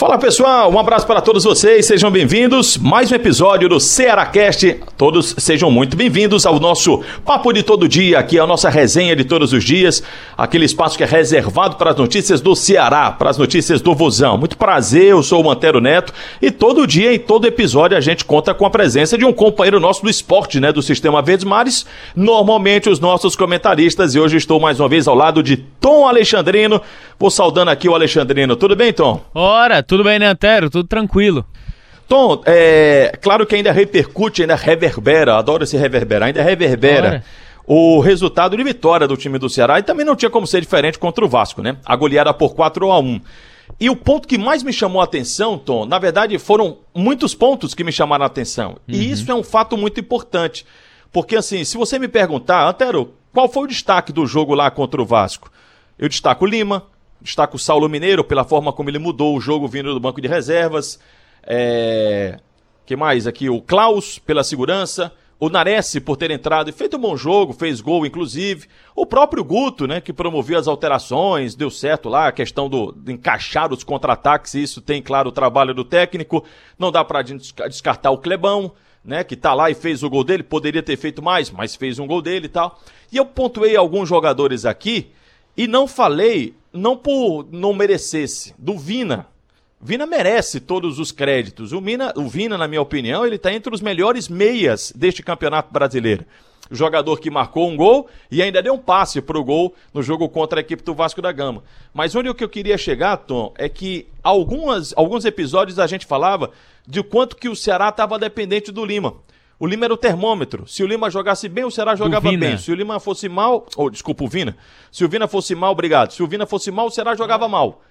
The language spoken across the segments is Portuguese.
Fala pessoal, um abraço para todos vocês, sejam bem-vindos. Mais um episódio do Cearacast. Todos sejam muito bem-vindos ao nosso Papo de Todo Dia, aqui é a nossa resenha de todos os dias, aquele espaço que é reservado para as notícias do Ceará, para as notícias do Vozão. Muito prazer, eu sou o Mantero Neto e todo dia, em todo episódio, a gente conta com a presença de um companheiro nosso do esporte, né, do Sistema Verdes Mares, normalmente os nossos comentaristas. E hoje estou mais uma vez ao lado de Tom Alexandrino. Vou saudando aqui o Alexandrino. Tudo bem, Tom? Ora, tudo bem, né, Antero? Tudo tranquilo. Tom, é claro que ainda repercute, ainda reverbera, adoro esse reverberar, ainda reverbera. Ora. O resultado de vitória do time do Ceará e também não tinha como ser diferente contra o Vasco, né? A goleada por 4 a 1. E o ponto que mais me chamou a atenção, Tom, na verdade foram muitos pontos que me chamaram a atenção. Uhum. E isso é um fato muito importante. Porque assim, se você me perguntar, Antero, qual foi o destaque do jogo lá contra o Vasco? Eu destaco o Lima, Destaco o Saulo Mineiro pela forma como ele mudou o jogo vindo do banco de reservas. É... que mais aqui? O Klaus pela segurança. O Nares por ter entrado e feito um bom jogo, fez gol inclusive. O próprio Guto, né, que promovia as alterações, deu certo lá a questão do, de encaixar os contra-ataques, isso tem, claro, o trabalho do técnico. Não dá para descartar o Clebão, né, que tá lá e fez o gol dele, poderia ter feito mais, mas fez um gol dele e tal. E eu pontuei alguns jogadores aqui e não falei não por não merecesse, do Vina. Vina merece todos os créditos. O, Mina, o Vina, na minha opinião, ele está entre os melhores meias deste campeonato brasileiro. Jogador que marcou um gol e ainda deu um passe para o gol no jogo contra a equipe do Vasco da Gama. Mas onde eu queria chegar, Tom, é que algumas, alguns episódios a gente falava de quanto que o Ceará estava dependente do Lima. O Lima era o termômetro. Se o Lima jogasse bem, o Ceará jogava bem. Se o Lima fosse mal. Oh, desculpa, o Vina. Se o Vina fosse mal, obrigado. Se o Vina fosse mal, o Ceará jogava mal.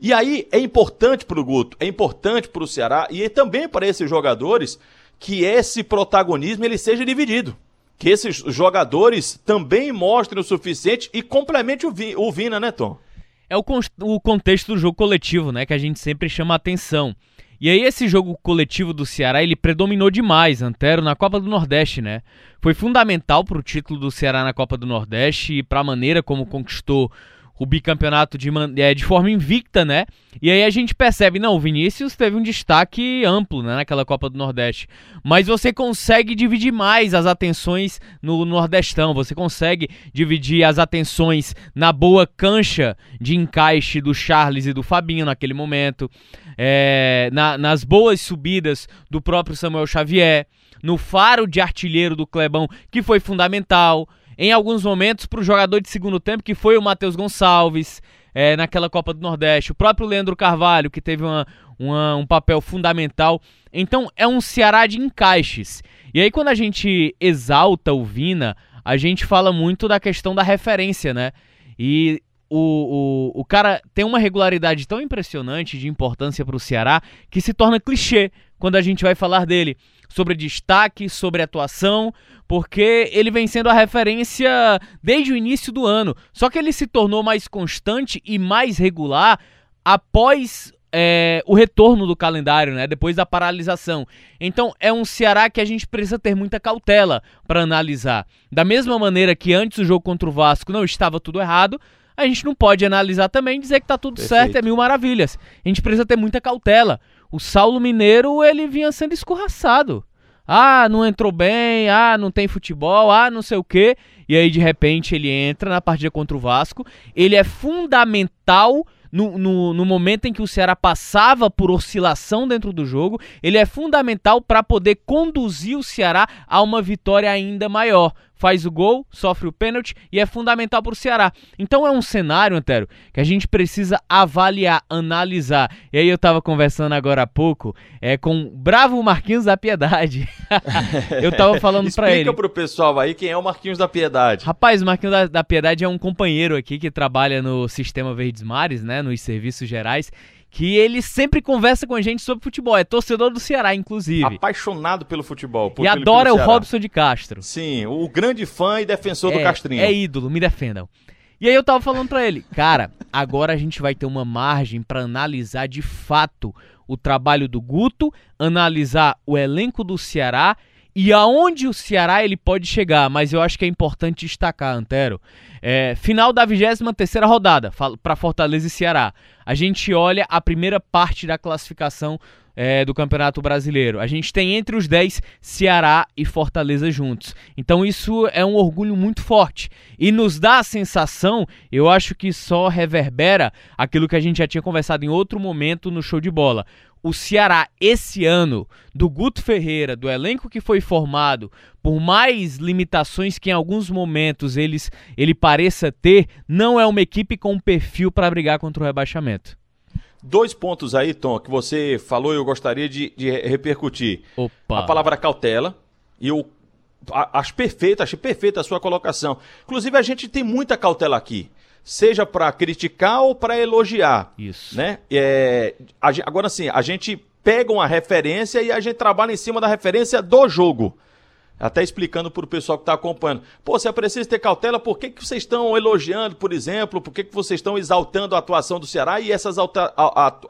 E aí é importante para o Guto, é importante para o Ceará e também para esses jogadores que esse protagonismo ele seja dividido. Que esses jogadores também mostrem o suficiente e complemente o Vina, né, Tom? É o, o contexto do jogo coletivo, né, que a gente sempre chama atenção. E aí esse jogo coletivo do Ceará, ele predominou demais, Antero, na Copa do Nordeste, né? Foi fundamental para o título do Ceará na Copa do Nordeste e para a maneira como conquistou o bicampeonato de, é, de forma invicta, né? E aí a gente percebe, não, o Vinícius teve um destaque amplo né, naquela Copa do Nordeste. Mas você consegue dividir mais as atenções no Nordestão, você consegue dividir as atenções na boa cancha de encaixe do Charles e do Fabinho naquele momento, é, na, nas boas subidas do próprio Samuel Xavier, no faro de artilheiro do Clebão, que foi fundamental em alguns momentos para o jogador de segundo tempo, que foi o Matheus Gonçalves, é, naquela Copa do Nordeste, o próprio Leandro Carvalho, que teve uma, uma, um papel fundamental. Então é um Ceará de encaixes. E aí, quando a gente exalta o Vina, a gente fala muito da questão da referência, né? E o, o, o cara tem uma regularidade tão impressionante de importância para o Ceará que se torna clichê quando a gente vai falar dele sobre destaque, sobre atuação, porque ele vem sendo a referência desde o início do ano. Só que ele se tornou mais constante e mais regular após é, o retorno do calendário, né? Depois da paralisação. Então é um Ceará que a gente precisa ter muita cautela para analisar. Da mesma maneira que antes o jogo contra o Vasco não estava tudo errado, a gente não pode analisar também e dizer que tá tudo Perfeito. certo, é mil maravilhas. A gente precisa ter muita cautela. O Saulo Mineiro, ele vinha sendo escorraçado. Ah, não entrou bem, ah, não tem futebol, ah, não sei o quê. E aí, de repente, ele entra na partida contra o Vasco. Ele é fundamental no, no, no, momento em que o Ceará passava por oscilação dentro do jogo, ele é fundamental para poder conduzir o Ceará a uma vitória ainda maior faz o gol, sofre o pênalti e é fundamental para o Ceará. Então é um cenário, Antero, que a gente precisa avaliar, analisar. E aí eu estava conversando agora há pouco é, com o bravo Marquinhos da Piedade. eu estava falando para ele. Explica pro pessoal aí quem é o Marquinhos da Piedade. Rapaz, o Marquinhos da, da Piedade é um companheiro aqui que trabalha no Sistema Verdes Mares, né, nos serviços gerais que ele sempre conversa com a gente sobre futebol. É torcedor do Ceará, inclusive. Apaixonado pelo futebol. Por, e pelo, adora pelo o Robson de Castro. Sim, o grande fã e defensor é, do Castrinho. É ídolo, me defendam. E aí eu tava falando pra ele, cara, agora a gente vai ter uma margem para analisar de fato o trabalho do Guto, analisar o elenco do Ceará e aonde o Ceará ele pode chegar, mas eu acho que é importante destacar, Antero. É, final da 23 rodada para Fortaleza e Ceará. A gente olha a primeira parte da classificação é, do Campeonato Brasileiro. A gente tem entre os 10 Ceará e Fortaleza juntos. Então isso é um orgulho muito forte. E nos dá a sensação, eu acho que só reverbera aquilo que a gente já tinha conversado em outro momento no show de bola o Ceará esse ano, do Guto Ferreira, do elenco que foi formado, por mais limitações que em alguns momentos eles, ele pareça ter, não é uma equipe com perfil para brigar contra o rebaixamento. Dois pontos aí, Tom, que você falou e eu gostaria de, de repercutir. Opa. A palavra cautela, e eu acho perfeito, achei perfeita a sua colocação. Inclusive, a gente tem muita cautela aqui seja para criticar ou para elogiar. Isso. Né? É, a, agora sim, a gente pega uma referência e a gente trabalha em cima da referência do jogo. Até explicando para o pessoal que está acompanhando. Pô, você precisa ter cautela, por que, que vocês estão elogiando, por exemplo, por que, que vocês estão exaltando a atuação do Ceará e essas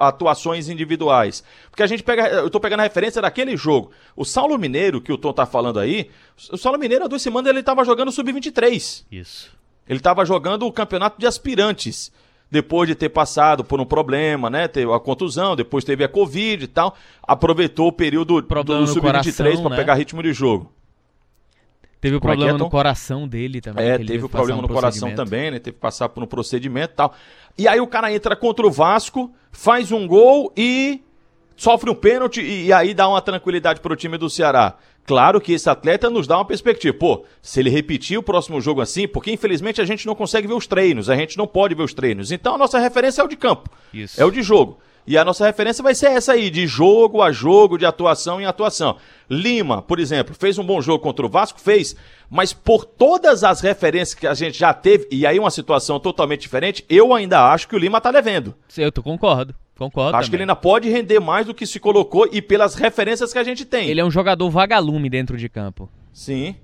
atuações individuais? Porque a gente pega, eu estou pegando a referência daquele jogo. O Saulo Mineiro, que o Tom está falando aí, o Saulo Mineiro há duas semanas ele estava jogando sub-23. Isso. Ele estava jogando o campeonato de aspirantes. Depois de ter passado por um problema, né? Teve a contusão, depois teve a Covid e tal. Aproveitou o período problema do Sub-23 para né? pegar ritmo de jogo. Teve o Como problema é é, no coração dele também. É, teve o problema um no coração também, né? Teve que passar por um procedimento e tal. E aí o cara entra contra o Vasco, faz um gol e sofre um pênalti e, e aí dá uma tranquilidade para o time do Ceará. Claro que esse atleta nos dá uma perspectiva. Pô, se ele repetir o próximo jogo assim, porque infelizmente a gente não consegue ver os treinos, a gente não pode ver os treinos. Então a nossa referência é o de campo. Isso. É o de jogo. E a nossa referência vai ser essa aí, de jogo a jogo, de atuação em atuação. Lima, por exemplo, fez um bom jogo contra o Vasco? Fez. Mas por todas as referências que a gente já teve, e aí uma situação totalmente diferente, eu ainda acho que o Lima tá devendo. Eu tô concordo. Concordo. Acho também. que ele ainda pode render mais do que se colocou e pelas referências que a gente tem. Ele é um jogador vagalume dentro de campo. Sim.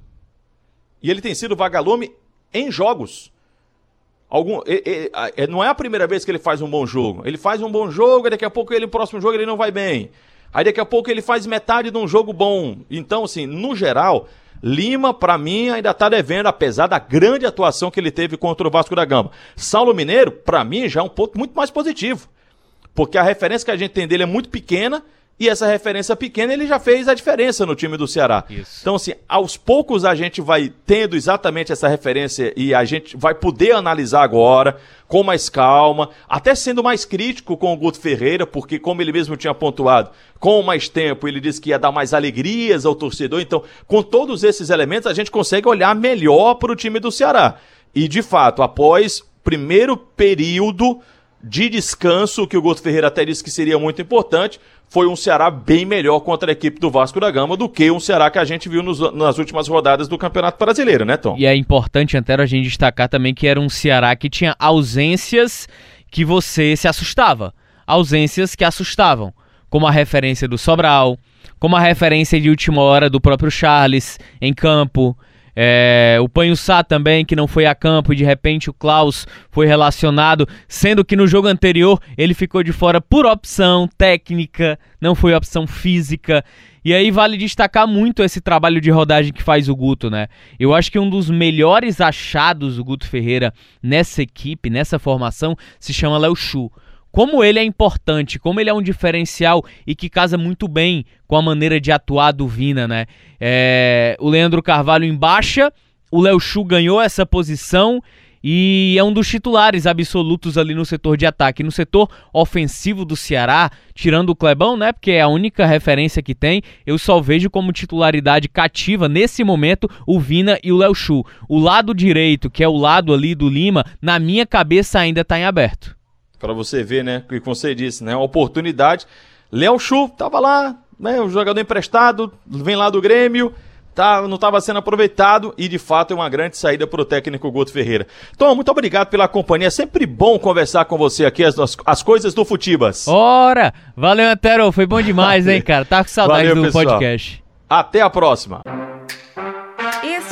E ele tem sido vagalume em jogos. Algum, é, não é a primeira vez que ele faz um bom jogo. Ele faz um bom jogo, e daqui a pouco ele no próximo jogo ele não vai bem. Aí daqui a pouco ele faz metade de um jogo bom. Então, assim, no geral, Lima, para mim, ainda tá devendo, apesar da grande atuação que ele teve contra o Vasco da Gama. Saulo Mineiro, para mim, já é um ponto muito mais positivo. Porque a referência que a gente tem dele é muito pequena e essa referência pequena ele já fez a diferença no time do Ceará. Isso. Então, assim, aos poucos a gente vai tendo exatamente essa referência e a gente vai poder analisar agora com mais calma, até sendo mais crítico com o Guto Ferreira, porque, como ele mesmo tinha pontuado, com mais tempo ele disse que ia dar mais alegrias ao torcedor. Então, com todos esses elementos, a gente consegue olhar melhor para o time do Ceará. E, de fato, após primeiro período de descanso, que o Guto Ferreira até disse que seria muito importante, foi um Ceará bem melhor contra a equipe do Vasco da Gama do que um Ceará que a gente viu nos, nas últimas rodadas do Campeonato Brasileiro, né, Tom? E é importante, Antero, a gente destacar também que era um Ceará que tinha ausências que você se assustava. Ausências que assustavam, como a referência do Sobral, como a referência de última hora do próprio Charles em campo, é, o Panhussá também, que não foi a campo e de repente o Klaus foi relacionado, sendo que no jogo anterior ele ficou de fora por opção técnica, não foi opção física. E aí vale destacar muito esse trabalho de rodagem que faz o Guto, né? Eu acho que um dos melhores achados do Guto Ferreira nessa equipe, nessa formação, se chama Léo Chu como ele é importante, como ele é um diferencial e que casa muito bem com a maneira de atuar do Vina, né? É, o Leandro Carvalho em baixa, o Léo Chu ganhou essa posição e é um dos titulares absolutos ali no setor de ataque. No setor ofensivo do Ceará, tirando o Clebão, né? Porque é a única referência que tem, eu só vejo como titularidade cativa nesse momento o Vina e o Léo Chu. O lado direito, que é o lado ali do Lima, na minha cabeça ainda está em aberto para você ver, né? O que você disse, né? Uma oportunidade. Léo Chu tava lá, né? Um jogador emprestado, vem lá do Grêmio, tá, não estava sendo aproveitado e de fato é uma grande saída para o técnico Guto Ferreira. Tom, muito obrigado pela companhia. É sempre bom conversar com você aqui as, as coisas do Futibas. Ora! Valeu, Antero. Foi bom demais, hein, cara? Tá com saudade Valeu, do pessoal. podcast. Até a próxima.